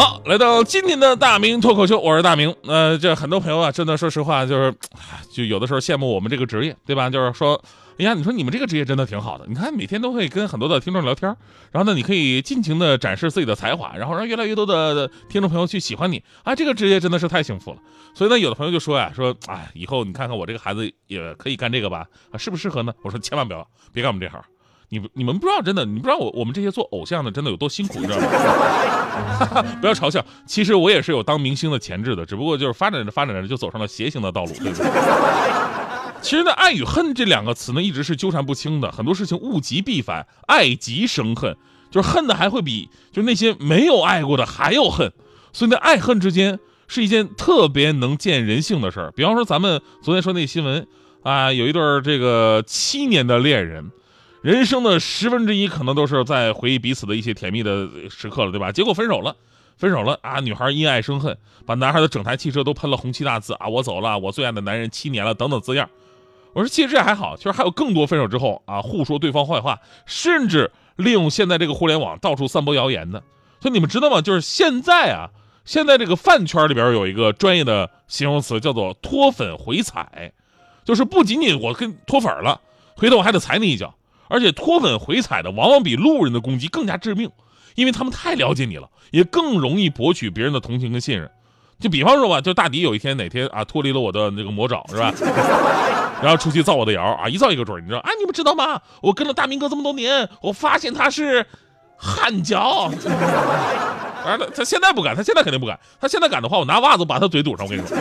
好，来到今天的大明脱口秀，我是大明。呃，这很多朋友啊，真的说实话，就是就有的时候羡慕我们这个职业，对吧？就是说，哎呀，你说你们这个职业真的挺好的，你看每天都会跟很多的听众聊天，然后呢，你可以尽情的展示自己的才华，然后让越来越多的听众朋友去喜欢你啊，这个职业真的是太幸福了。所以呢，有的朋友就说呀，说，哎，以后你看看我这个孩子也可以干这个吧？啊，适不适合呢？我说千万不要，别干我们这行。你你们不知道，真的，你不知道我我们这些做偶像的真的有多辛苦，你知道吗？不要嘲笑，其实我也是有当明星的潜质的，只不过就是发展着发展着就走上了邪行的道路，对不对？其实呢，爱与恨这两个词呢，一直是纠缠不清的。很多事情物极必反，爱极生恨，就是恨的还会比就那些没有爱过的还要恨。所以呢，爱恨之间是一件特别能见人性的事儿。比方说，咱们昨天说那新闻啊，有一对这个七年的恋人。人生的十分之一可能都是在回忆彼此的一些甜蜜的时刻了，对吧？结果分手了，分手了啊！女孩因爱生恨，把男孩的整台汽车都喷了红漆大字啊！我走了，我最爱的男人七年了，等等字样。我说其实这还好，其实还有更多分手之后啊，互说对方坏话，甚至利用现在这个互联网到处散播谣言的。所以你们知道吗？就是现在啊，现在这个饭圈里边有一个专业的形容词叫做脱粉回踩，就是不仅仅我跟脱粉了，回头我还得踩你一脚。而且脱粉回踩的往往比路人的攻击更加致命，因为他们太了解你了，也更容易博取别人的同情跟信任。就比方说吧，就大迪有一天哪天啊脱离了我的那个魔爪是吧？然后出去造我的谣啊，一造一个准，你知道啊？你们知道吗？我跟了大明哥这么多年，我发现他是汗脚。啊，他他现在不敢，他现在肯定不敢。他现在敢的话，我拿袜子把他嘴堵上。我跟你说，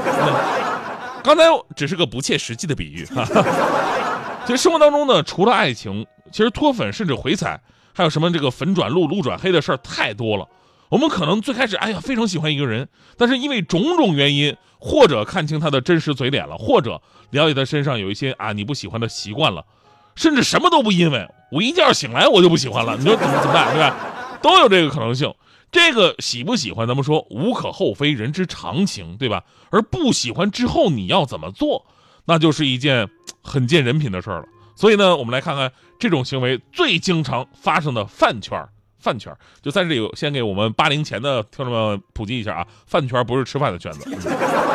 刚才只是个不切实际的比喻哈哈。其实生活当中呢，除了爱情。其实脱粉甚至回踩，还有什么这个粉转路、路转黑的事儿太多了。我们可能最开始哎呀非常喜欢一个人，但是因为种种原因，或者看清他的真实嘴脸了，或者了解他身上有一些啊你不喜欢的习惯了，甚至什么都不因为，我一觉醒来我就不喜欢了，你说怎么怎么办，对吧？都有这个可能性。这个喜不喜欢，咱们说无可厚非，人之常情，对吧？而不喜欢之后你要怎么做，那就是一件很见人品的事儿了。所以呢，我们来看看这种行为最经常发生的饭圈饭圈就在这里，先给我们八零前的听众们普及一下啊，饭圈不是吃饭的圈子，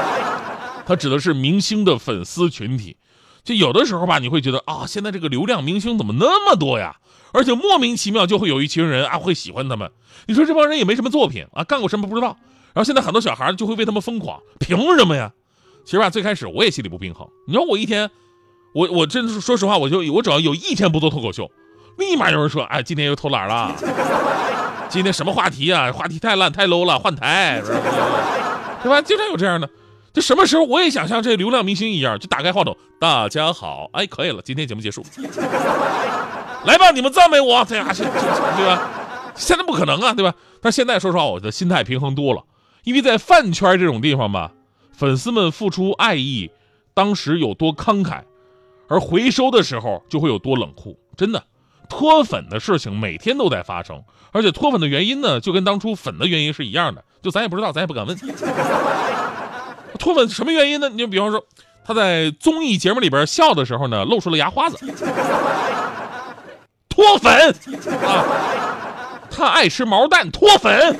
它指的是明星的粉丝群体。就有的时候吧，你会觉得啊，现在这个流量明星怎么那么多呀？而且莫名其妙就会有一群人啊会喜欢他们。你说这帮人也没什么作品啊，干过什么不知道。然后现在很多小孩就会为他们疯狂，凭什么呀？其实吧，最开始我也心里不平衡。你说我一天。我我真是说实话，我就我只要有一天不做脱口秀，立马有人说，哎，今天又偷懒了，今天什么话题啊？话题太烂太 low 了，换台，对吧？经常有这样的，就什么时候我也想像这流量明星一样，就打开话筒，大家好，哎，可以了，今天节目结束，来吧，你们赞美我，对吧？对吧？现在不可能啊，对吧？但现在说实话，我的心态平衡多了，因为在饭圈这种地方吧，粉丝们付出爱意，当时有多慷慨。而回收的时候就会有多冷酷，真的，脱粉的事情每天都在发生，而且脱粉的原因呢，就跟当初粉的原因是一样的，就咱也不知道，咱也不敢问。脱粉什么原因呢？你就比方说，他在综艺节目里边笑的时候呢，露出了牙花子，脱粉啊！他爱吃毛蛋，脱粉。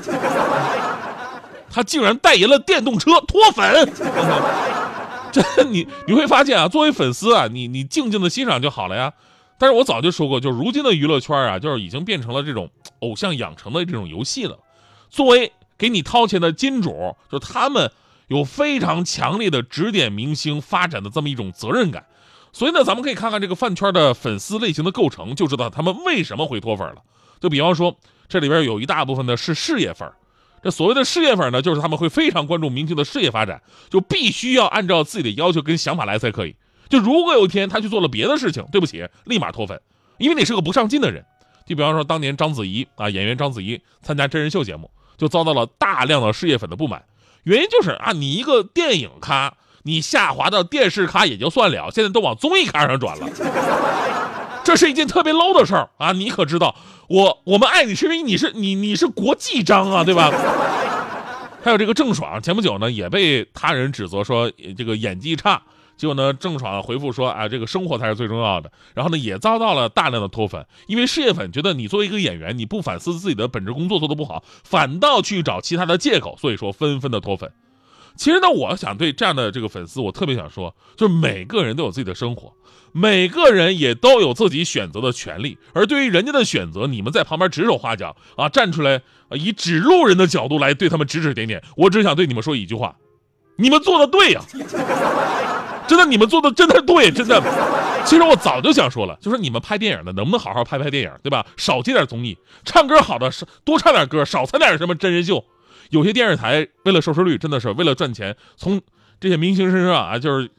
他竟然代言了电动车，脱粉。这你 你会发现啊，作为粉丝啊，你你静静的欣赏就好了呀。但是我早就说过，就如今的娱乐圈啊，就是已经变成了这种偶像养成的这种游戏了。作为给你掏钱的金主，就他们有非常强烈的指点明星发展的这么一种责任感。所以呢，咱们可以看看这个饭圈的粉丝类型的构成，就知道他们为什么会脱粉了。就比方说，这里边有一大部分的是事业粉。这所谓的事业粉呢，就是他们会非常关注明星的事业发展，就必须要按照自己的要求跟想法来才可以。就如果有一天他去做了别的事情，对不起，立马脱粉，因为你是个不上进的人。就比方说当年章子怡啊，演员章子怡参加真人秀节目，就遭到了大量的事业粉的不满，原因就是啊，你一个电影咖，你下滑到电视咖也就算了，现在都往综艺咖上转了。这是一件特别 low 的事儿啊！你可知道，我我们爱你是因为你是你你是国际章啊，对吧？还有这个郑爽，前不久呢也被他人指责说这个演技差，结果呢郑爽回复说啊这个生活才是最重要的，然后呢也遭到了大量的脱粉，因为事业粉觉得你作为一个演员，你不反思自己的本职工作做得不好，反倒去找其他的借口，所以说纷纷的脱粉。其实呢，我想对这样的这个粉丝，我特别想说，就是每个人都有自己的生活，每个人也都有自己选择的权利。而对于人家的选择，你们在旁边指手画脚啊，站出来啊，以指路人的角度来对他们指指点点。我只想对你们说一句话：你们做的对呀，真的，你们做的真的对，真的。其实我早就想说了，就是你们拍电影的，能不能好好拍拍电影，对吧？少接点综艺，唱歌好的是多唱点歌，少参点什么真人秀。有些电视台为了收视率，真的是为了赚钱，从这些明星身上啊，就是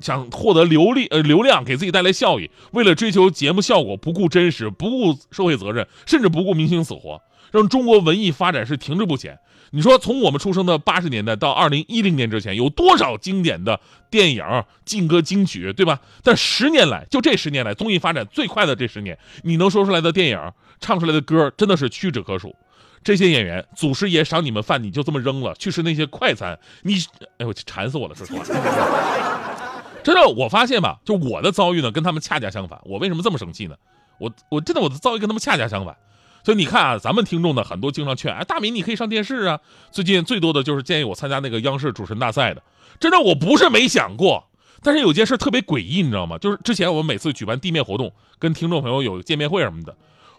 想获得流利呃流量，给自己带来效益。为了追求节目效果，不顾真实，不顾社会责任，甚至不顾明星死活，让中国文艺发展是停滞不前。你说，从我们出生的八十年代到二零一零年之前，有多少经典的电影、劲歌金曲，对吧？但十年来，就这十年来，综艺发展最快的这十年，你能说出来的电影、唱出来的歌，真的是屈指可数。这些演员，祖师爷赏你们饭，你就这么扔了去吃那些快餐？你，哎呦，馋死我了！说实话，真的，我发现吧，就我的遭遇呢，跟他们恰恰相反。我为什么这么生气呢？我，我真的我的遭遇跟他们恰恰相反。所以你看啊，咱们听众呢，很多经常劝，哎，大明你可以上电视啊。最近最多的就是建议我参加那个央视主持人大赛的。真的，我不是没想过，但是有件事特别诡异，你知道吗？就是之前我们每次举办地面活动，跟听众朋友有见面会什么的。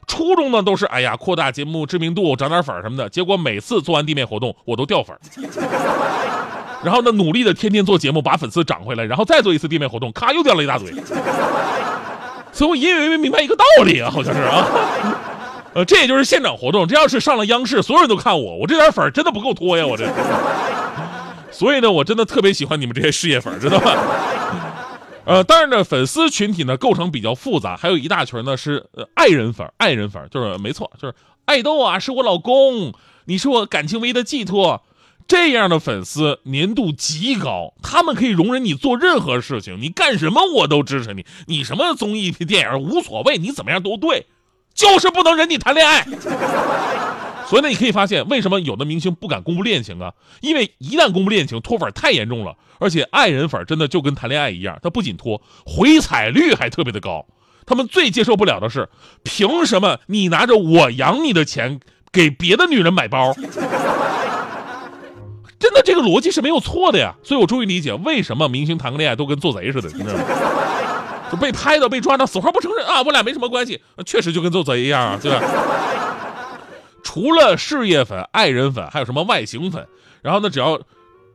初衷呢都是哎呀扩大节目知名度涨点粉什么的，结果每次做完地面活动我都掉粉，然后呢努力的天天做节目把粉丝涨回来，然后再做一次地面活动，咔又掉了一大堆。所以我隐隐约约明白一个道理啊，好像是啊，呃这也就是现场活动，这要是上了央视，所有人都看我，我这点粉真的不够拖呀，我这。所以呢，我真的特别喜欢你们这些事业粉，知道吧？呃，当然呢，粉丝群体呢构成比较复杂，还有一大群呢是呃爱人粉，爱人粉就是没错，就是爱豆啊，是我老公，你是我感情唯一的寄托，这样的粉丝粘度极高，他们可以容忍你做任何事情，你干什么我都支持你，你什么综艺电影无所谓，你怎么样都对，就是不能忍你谈恋爱。所以呢，你可以发现，为什么有的明星不敢公布恋情啊？因为一旦公布恋情，脱粉太严重了。而且爱人粉真的就跟谈恋爱一样，他不仅脱，回踩率还特别的高。他们最接受不了的是，凭什么你拿着我养你的钱给别的女人买包？真的，这个逻辑是没有错的呀。所以我终于理解为什么明星谈个恋爱都跟做贼似的，你知道吗？就被拍到、被抓到，死活不承认啊，我俩没什么关系，确实就跟做贼一样，对吧？除了事业粉、爱人粉，还有什么外形粉？然后呢，只要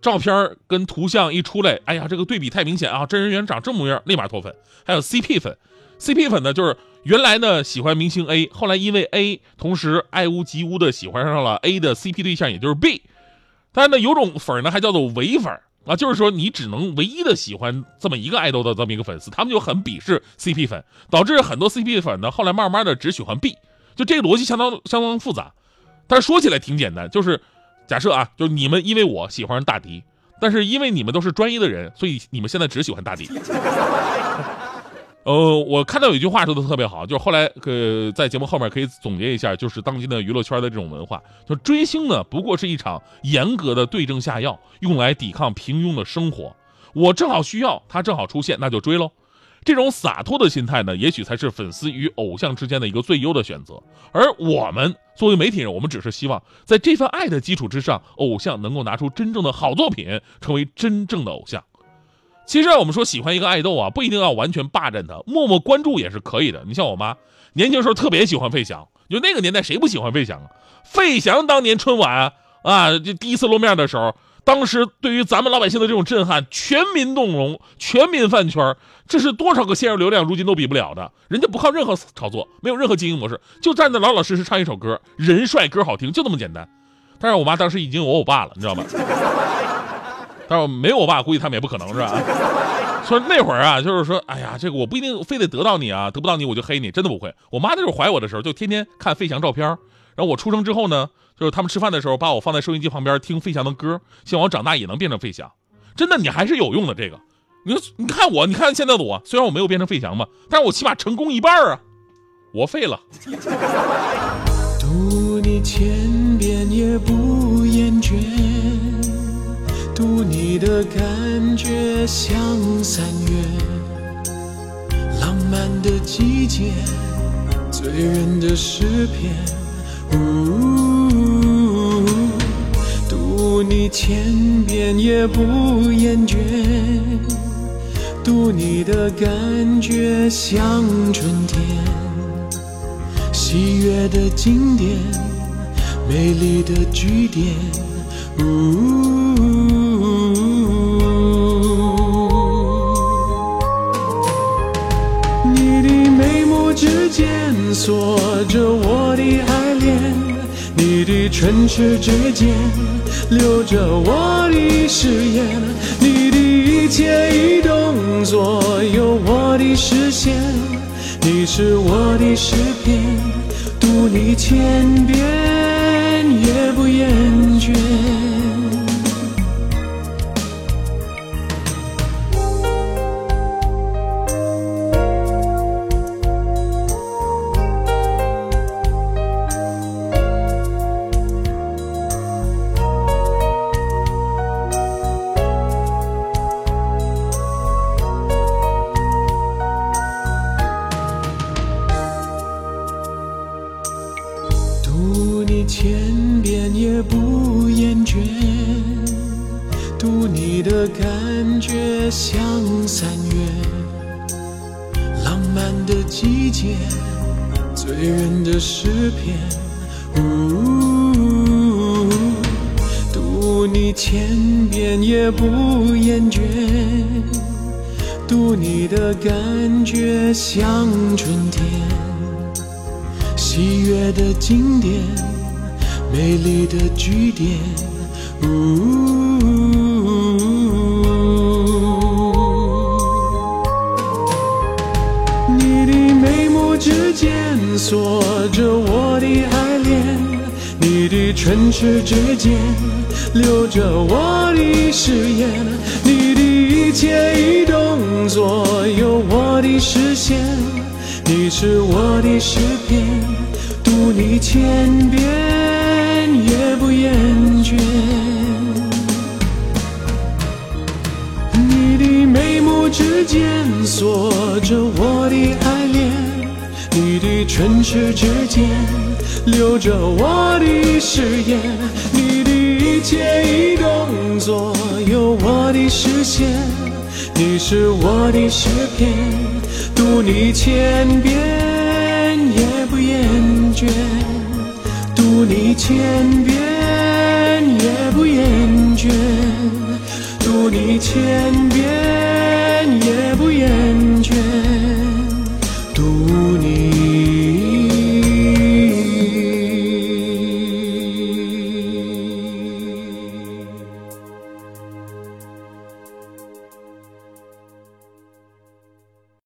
照片跟图像一出来，哎呀，这个对比太明显啊！真人原长这模样，立马脱粉。还有 CP 粉，CP 粉呢，就是原来呢喜欢明星 A，后来因为 A 同时爱屋及乌的喜欢上了 A 的 CP 对象，也就是 B。但是呢，有种粉呢还叫做唯粉啊，就是说你只能唯一的喜欢这么一个爱豆的这么一个粉丝，他们就很鄙视 CP 粉，导致很多 CP 粉呢后来慢慢的只喜欢 B。就这个逻辑相当相当复杂，但是说起来挺简单，就是假设啊，就是你们因为我喜欢上大迪，但是因为你们都是专一的人，所以你们现在只喜欢大迪。呃，我看到有一句话说的特别好，就是后来呃在节目后面可以总结一下，就是当今的娱乐圈的这种文化，就追星呢不过是一场严格的对症下药，用来抵抗平庸的生活。我正好需要，他正好出现，那就追喽。这种洒脱的心态呢，也许才是粉丝与偶像之间的一个最优的选择。而我们作为媒体人，我们只是希望在这份爱的基础之上，偶像能够拿出真正的好作品，成为真正的偶像。其实啊我们说喜欢一个爱豆啊，不一定要完全霸占他，默默关注也是可以的。你像我妈，年轻时候特别喜欢费翔，就那个年代谁不喜欢费翔啊？费翔当年春晚啊，就第一次露面的时候。当时对于咱们老百姓的这种震撼，全民动容，全民饭圈，这是多少个线上流量如今都比不了的。人家不靠任何炒作，没有任何经营模式，就站在老老实实唱一首歌，人帅歌好听，就这么简单。但是我妈当时已经有我爸了，你知道吗？但是没有我爸，估计他们也不可能是吧？所以那会儿啊，就是说，哎呀，这个我不一定非得得到你啊，得不到你我就黑你，真的不会。我妈那时候怀我的时候，就天天看费翔照片。然后我出生之后呢，就是他们吃饭的时候把我放在收音机旁边听费翔的歌，希望我长大也能变成费翔。真的，你还是有用的。这个，你说你看我，你看现在的我，虽然我没有变成费翔吧，但是我起码成功一半啊，我废了。读你千遍也不厌倦，读你的感觉像三月，浪漫的季节，醉人的诗篇。呜，读你千遍也不厌倦，读你的感觉像春天。喜悦的经典，美丽的句点。呜你的眉目之间锁着我的爱，你的唇齿之间留着我的誓言，你的一切一动作有我的视线，你是我的诗篇，读你千遍也不厌倦。诗篇。呜，读你千遍也不厌倦，读你的感觉像春天。喜悦的经典，美丽的句点。你的眉目之间锁着我的爱恋，你的唇齿之间留着我的誓言，你的一切一动作有我的视线。你是我的诗篇，读你千遍也不厌倦。眉目之间锁着我的爱恋，你的唇齿之间留着我的誓言，你的一切一动作有我的视线。你是我的诗篇，读你千遍也不厌倦，读你千遍也不厌倦，读你千遍